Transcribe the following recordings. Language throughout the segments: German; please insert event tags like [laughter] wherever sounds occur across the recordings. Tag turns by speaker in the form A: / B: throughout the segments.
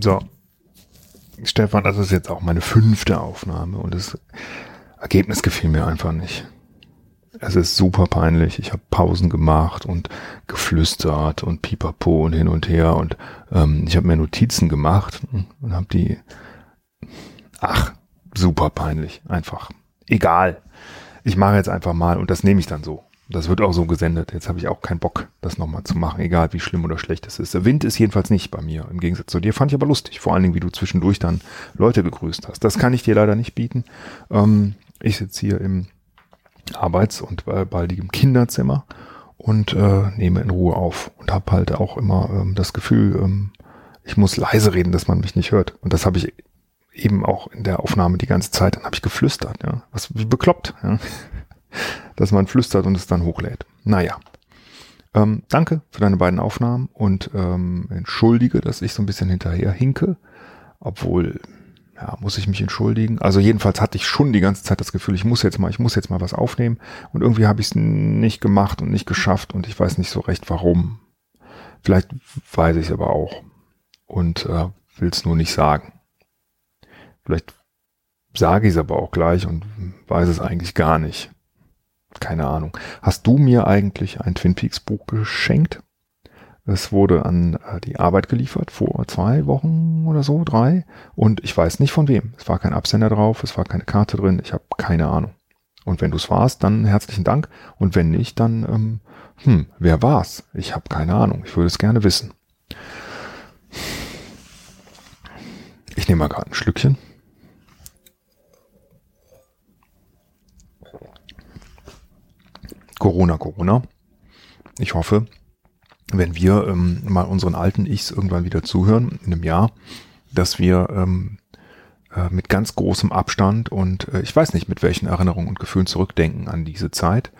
A: So. Stefan, das ist jetzt auch meine fünfte Aufnahme und das Ergebnis gefiel mir einfach nicht. Es ist super peinlich. Ich habe Pausen gemacht und geflüstert und pipapo und hin und her und ähm, ich habe mir Notizen gemacht und habe die. Ach, super peinlich. Einfach. Egal. Ich mache jetzt einfach mal und das nehme ich dann so. Das wird auch so gesendet. Jetzt habe ich auch keinen Bock, das nochmal zu machen, egal wie schlimm oder schlecht es ist. Der Wind ist jedenfalls nicht bei mir. Im Gegensatz zu dir fand ich aber lustig. Vor allen Dingen, wie du zwischendurch dann Leute gegrüßt hast. Das kann ich dir leider nicht bieten. Ähm, ich sitze hier im Arbeits- und baldigem Kinderzimmer und äh, nehme in Ruhe auf und habe halt auch immer ähm, das Gefühl, ähm, ich muss leise reden, dass man mich nicht hört. Und das habe ich eben auch in der Aufnahme die ganze Zeit. Dann habe ich geflüstert, ja. Was wie bekloppt, ja. Dass man flüstert und es dann hochlädt. Naja. Ähm, danke für deine beiden Aufnahmen und ähm, entschuldige, dass ich so ein bisschen hinterher hinke, obwohl ja, muss ich mich entschuldigen. Also jedenfalls hatte ich schon die ganze Zeit das Gefühl, ich muss jetzt mal, ich muss jetzt mal was aufnehmen. Und irgendwie habe ich es nicht gemacht und nicht geschafft und ich weiß nicht so recht warum. Vielleicht weiß ich es aber auch und äh, will es nur nicht sagen. Vielleicht sage ich es aber auch gleich und weiß es eigentlich gar nicht. Keine Ahnung. Hast du mir eigentlich ein Twin Peaks Buch geschenkt? Es wurde an äh, die Arbeit geliefert vor zwei Wochen oder so, drei. Und ich weiß nicht von wem. Es war kein Absender drauf, es war keine Karte drin, ich habe keine Ahnung. Und wenn du es warst, dann herzlichen Dank. Und wenn nicht, dann, ähm, hm, wer war's? Ich habe keine Ahnung. Ich würde es gerne wissen. Ich nehme mal gerade ein Schlückchen. Corona, Corona. Ich hoffe, wenn wir ähm, mal unseren alten Ichs irgendwann wieder zuhören, in einem Jahr, dass wir ähm, äh, mit ganz großem Abstand und äh, ich weiß nicht, mit welchen Erinnerungen und Gefühlen zurückdenken an diese Zeit.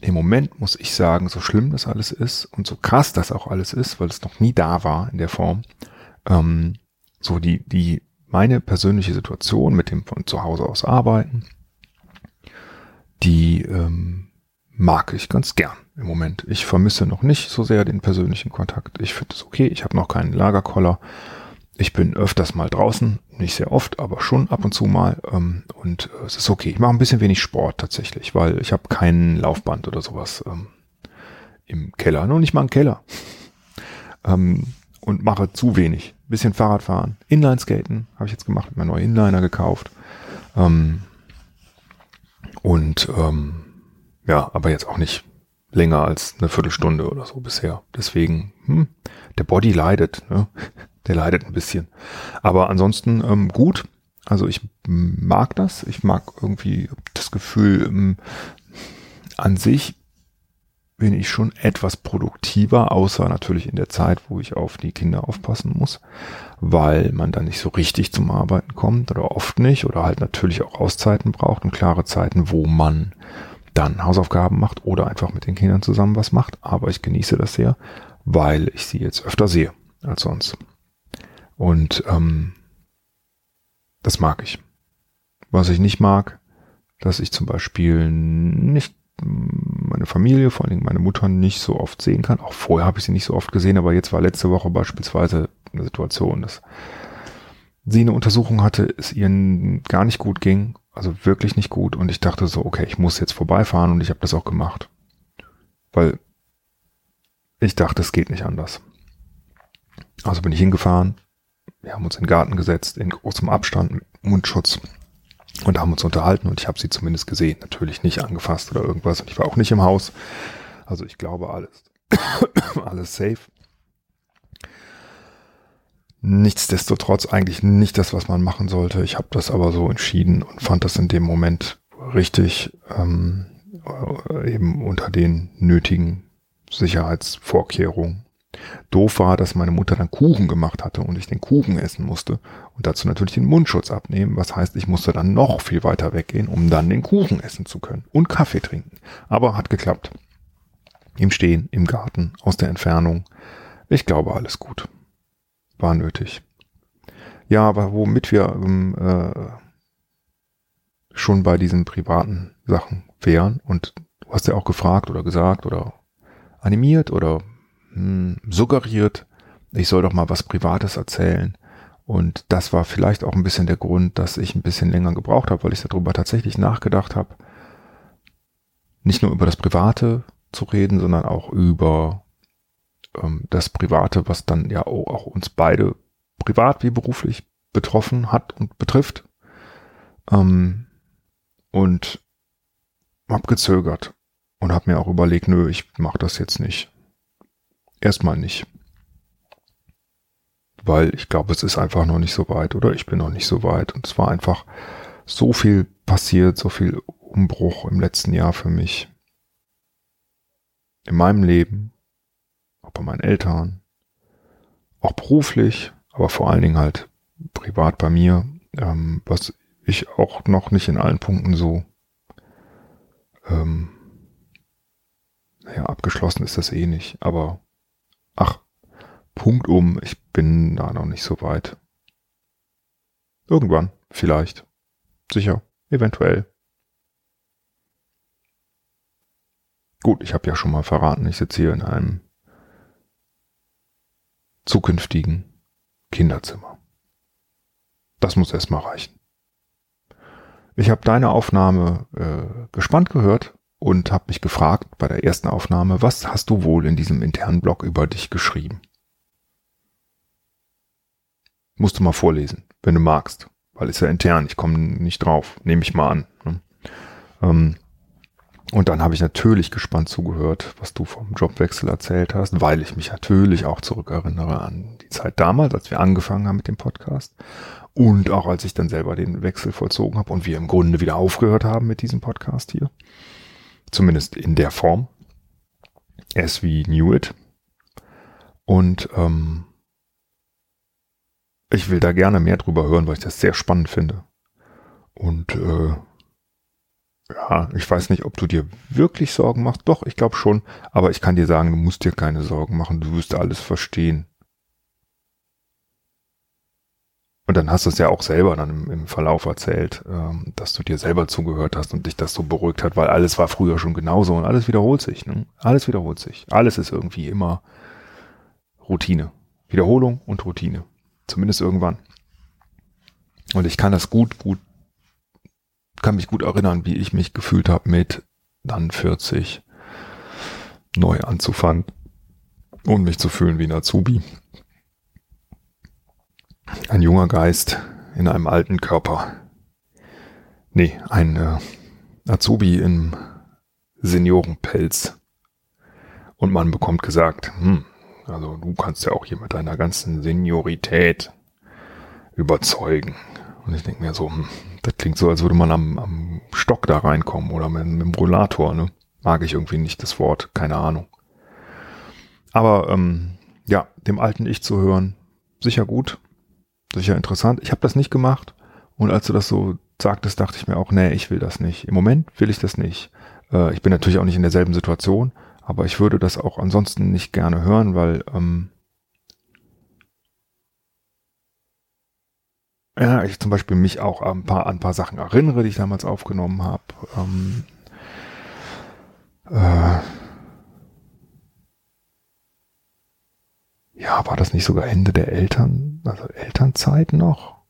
A: Im Moment muss ich sagen, so schlimm das alles ist und so krass das auch alles ist, weil es noch nie da war in der Form, ähm, so die, die, meine persönliche Situation mit dem von zu Hause aus arbeiten, die ähm, mag ich ganz gern im Moment. Ich vermisse noch nicht so sehr den persönlichen Kontakt. Ich finde es okay. Ich habe noch keinen Lagerkoller. Ich bin öfters mal draußen, nicht sehr oft, aber schon ab und zu mal. Ähm, und äh, es ist okay. Ich mache ein bisschen wenig Sport tatsächlich, weil ich habe kein Laufband oder sowas ähm, im Keller. Nur nicht mal einen Keller. Ähm, und mache zu wenig. Bisschen Fahrradfahren. Inlineskaten habe ich jetzt gemacht, mir neue Inliner gekauft. Ähm, und ähm, ja, aber jetzt auch nicht länger als eine Viertelstunde oder so bisher. Deswegen, hm, der Body leidet, ne? [laughs] der leidet ein bisschen. Aber ansonsten ähm, gut. Also ich mag das. Ich mag irgendwie das Gefühl, ähm, an sich bin ich schon etwas produktiver, außer natürlich in der Zeit, wo ich auf die Kinder aufpassen muss, weil man dann nicht so richtig zum Arbeiten kommt oder oft nicht oder halt natürlich auch Auszeiten braucht und klare Zeiten, wo man dann Hausaufgaben macht oder einfach mit den Kindern zusammen was macht. Aber ich genieße das sehr, weil ich sie jetzt öfter sehe als sonst. Und ähm, das mag ich. Was ich nicht mag, dass ich zum Beispiel nicht meine Familie, vor allen Dingen meine Mutter, nicht so oft sehen kann. Auch vorher habe ich sie nicht so oft gesehen, aber jetzt war letzte Woche beispielsweise eine Situation, dass sie eine Untersuchung hatte, es ihr gar nicht gut ging also wirklich nicht gut. Und ich dachte so, okay, ich muss jetzt vorbeifahren und ich habe das auch gemacht. Weil ich dachte, es geht nicht anders. Also bin ich hingefahren, wir haben uns in den Garten gesetzt, in großem Abstand, mit Mundschutz und haben uns unterhalten und ich habe sie zumindest gesehen. Natürlich nicht angefasst oder irgendwas. Und ich war auch nicht im Haus. Also ich glaube alles, [coughs] alles safe. Nichtsdestotrotz eigentlich nicht das, was man machen sollte. Ich habe das aber so entschieden und fand das in dem Moment richtig, ähm, äh, eben unter den nötigen Sicherheitsvorkehrungen. Doof war, dass meine Mutter dann Kuchen gemacht hatte und ich den Kuchen essen musste und dazu natürlich den Mundschutz abnehmen. Was heißt, ich musste dann noch viel weiter weggehen, um dann den Kuchen essen zu können und Kaffee trinken. Aber hat geklappt. Im Stehen, im Garten, aus der Entfernung. Ich glaube, alles gut war nötig. Ja, aber womit wir ähm, äh, schon bei diesen privaten Sachen wären, und du hast ja auch gefragt oder gesagt oder animiert oder hm, suggeriert, ich soll doch mal was Privates erzählen. Und das war vielleicht auch ein bisschen der Grund, dass ich ein bisschen länger gebraucht habe, weil ich darüber tatsächlich nachgedacht habe, nicht nur über das Private zu reden, sondern auch über ähm, das Private, was dann ja auch uns beide privat wie beruflich betroffen hat und betrifft. Ähm, und habe gezögert und habe mir auch überlegt, nö, ich mache das jetzt nicht. Erstmal nicht weil ich glaube, es ist einfach noch nicht so weit oder ich bin noch nicht so weit. Und es war einfach so viel passiert, so viel Umbruch im letzten Jahr für mich. In meinem Leben, auch bei meinen Eltern, auch beruflich, aber vor allen Dingen halt privat bei mir, ähm, was ich auch noch nicht in allen Punkten so, ähm, naja, abgeschlossen ist das eh nicht, aber ach, Punkt um. Ich bin da noch nicht so weit. Irgendwann, vielleicht. Sicher, eventuell. Gut, ich habe ja schon mal verraten, ich sitze hier in einem zukünftigen Kinderzimmer. Das muss erstmal reichen. Ich habe deine Aufnahme äh, gespannt gehört und habe mich gefragt bei der ersten Aufnahme, was hast du wohl in diesem internen Blog über dich geschrieben? Musst du mal vorlesen, wenn du magst. Weil ist ja intern, ich komme nicht drauf, nehme ich mal an. Ne? Ähm, und dann habe ich natürlich gespannt zugehört, was du vom Jobwechsel erzählt hast, weil ich mich natürlich auch zurückerinnere an die Zeit damals, als wir angefangen haben mit dem Podcast. Und auch als ich dann selber den Wechsel vollzogen habe und wir im Grunde wieder aufgehört haben mit diesem Podcast hier. Zumindest in der Form. As we knew it. Und ähm, ich will da gerne mehr drüber hören, weil ich das sehr spannend finde. Und äh, ja, ich weiß nicht, ob du dir wirklich Sorgen machst. Doch, ich glaube schon. Aber ich kann dir sagen, du musst dir keine Sorgen machen. Du wirst alles verstehen. Und dann hast du es ja auch selber dann im, im Verlauf erzählt, ähm, dass du dir selber zugehört hast und dich das so beruhigt hat, weil alles war früher schon genauso und alles wiederholt sich. Ne? Alles wiederholt sich. Alles ist irgendwie immer Routine. Wiederholung und Routine. Zumindest irgendwann. Und ich kann das gut, gut, kann mich gut erinnern, wie ich mich gefühlt habe mit dann 40 neu anzufangen und mich zu fühlen wie ein Azubi. Ein junger Geist in einem alten Körper. Nee, ein äh, Azubi im Seniorenpelz. Und man bekommt gesagt, hm, also du kannst ja auch hier mit deiner ganzen Seniorität überzeugen. Und ich denke mir so, hm, das klingt so, als würde man am, am Stock da reinkommen oder mit, mit dem Rollator. Ne? Mag ich irgendwie nicht das Wort, keine Ahnung. Aber ähm, ja, dem alten Ich zu hören, sicher gut, sicher interessant. Ich habe das nicht gemacht und als du das so sagtest, dachte ich mir auch, nee, ich will das nicht. Im Moment will ich das nicht. Äh, ich bin natürlich auch nicht in derselben Situation, aber ich würde das auch ansonsten nicht gerne hören, weil ähm, ja, ich zum Beispiel mich auch an ein paar, an ein paar Sachen erinnere, die ich damals aufgenommen habe. Ähm, äh, ja, war das nicht sogar Ende der Eltern, also Elternzeit noch?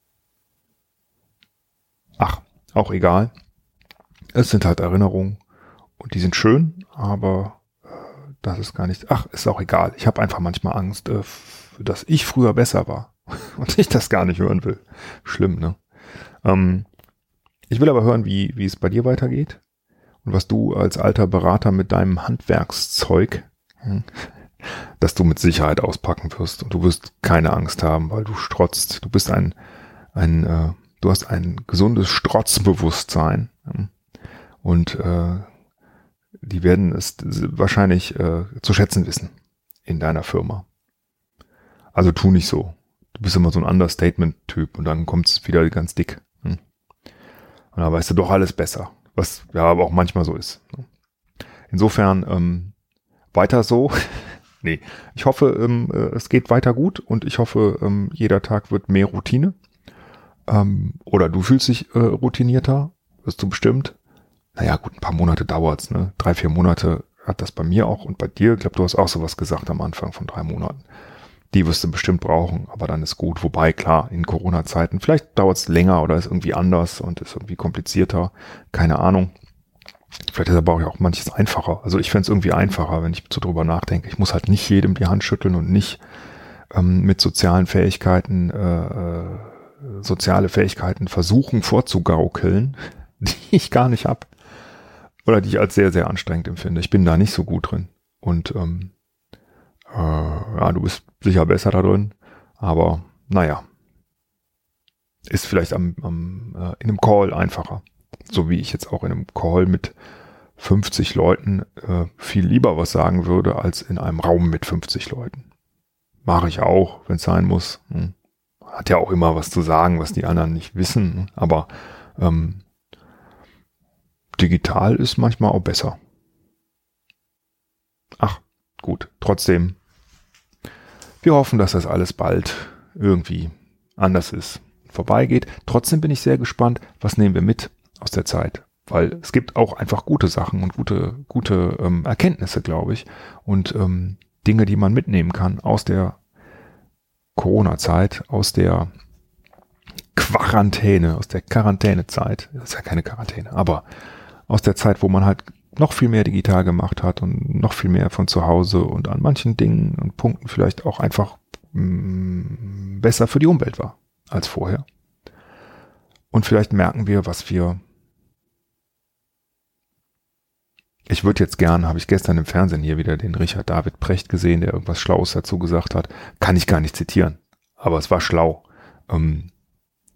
A: Ach, auch egal. Es sind halt Erinnerungen und die sind schön, aber das ist gar nicht, ach, ist auch egal. Ich habe einfach manchmal Angst, äh, dass ich früher besser war [laughs] und ich das gar nicht hören will. Schlimm, ne? Ähm, ich will aber hören, wie, wie es bei dir weitergeht und was du als alter Berater mit deinem Handwerkszeug, hm, dass du mit Sicherheit auspacken wirst und du wirst keine Angst haben, weil du strotzt. Du bist ein, ein, äh, du hast ein gesundes Strotzbewusstsein hm, und äh, die werden es wahrscheinlich äh, zu schätzen wissen in deiner Firma. Also tu nicht so. Du bist immer so ein Understatement-Typ und dann kommt es wieder ganz dick. Hm? Und dann weißt du doch alles besser. Was ja aber auch manchmal so ist. Ne? Insofern ähm, weiter so. [laughs] nee, ich hoffe, ähm, äh, es geht weiter gut und ich hoffe, ähm, jeder Tag wird mehr Routine. Ähm, oder du fühlst dich äh, routinierter, wirst du bestimmt naja, gut, ein paar Monate dauert's, ne? Drei, vier Monate hat das bei mir auch und bei dir. Ich glaube, du hast auch sowas gesagt am Anfang von drei Monaten. Die wirst du bestimmt brauchen, aber dann ist gut. Wobei, klar, in Corona-Zeiten, vielleicht dauert es länger oder ist irgendwie anders und ist irgendwie komplizierter. Keine Ahnung. Vielleicht ist aber auch manches einfacher. Also ich fände es irgendwie einfacher, wenn ich so drüber nachdenke. Ich muss halt nicht jedem die Hand schütteln und nicht ähm, mit sozialen Fähigkeiten, äh, äh, soziale Fähigkeiten versuchen vorzugaukeln, [laughs] die ich gar nicht hab Oder die ich als sehr, sehr anstrengend empfinde. Ich bin da nicht so gut drin. Und ähm, äh, ja, du bist sicher besser da drin. Aber naja. Ist vielleicht am, am, äh, in einem Call einfacher. So wie ich jetzt auch in einem Call mit 50 Leuten äh, viel lieber was sagen würde, als in einem Raum mit 50 Leuten. Mache ich auch, wenn es sein muss. Hm. Hat ja auch immer was zu sagen, was die anderen nicht wissen. Aber ähm, digital ist manchmal auch besser. Ach, gut. Trotzdem, wir hoffen, dass das alles bald irgendwie anders ist, vorbeigeht. Trotzdem bin ich sehr gespannt, was nehmen wir mit aus der Zeit. Weil es gibt auch einfach gute Sachen und gute, gute ähm, Erkenntnisse, glaube ich. Und ähm, Dinge, die man mitnehmen kann aus der Corona-Zeit, aus der Quarantäne, aus der Quarantänezeit. Das ist ja keine Quarantäne, aber aus der Zeit, wo man halt noch viel mehr digital gemacht hat und noch viel mehr von zu Hause und an manchen Dingen und Punkten vielleicht auch einfach mm, besser für die Umwelt war als vorher. Und vielleicht merken wir, was wir ich würde jetzt gern, habe ich gestern im Fernsehen hier wieder den Richard David Precht gesehen, der irgendwas Schlaues dazu gesagt hat. Kann ich gar nicht zitieren, aber es war schlau. Ähm,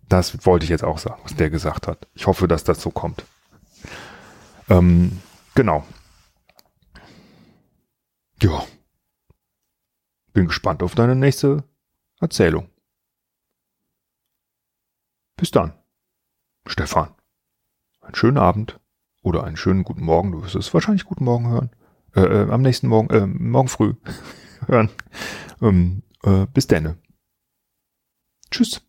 A: das wollte ich jetzt auch sagen, was der gesagt hat. Ich hoffe, dass das so kommt. Ähm, genau. Ja. Bin gespannt auf deine nächste Erzählung. Bis dann. Stefan. Einen schönen Abend. Oder einen schönen guten Morgen. Du wirst es wahrscheinlich guten Morgen hören. Äh, äh, am nächsten Morgen, äh, morgen früh [laughs] hören. Ähm, äh, bis denne. Tschüss.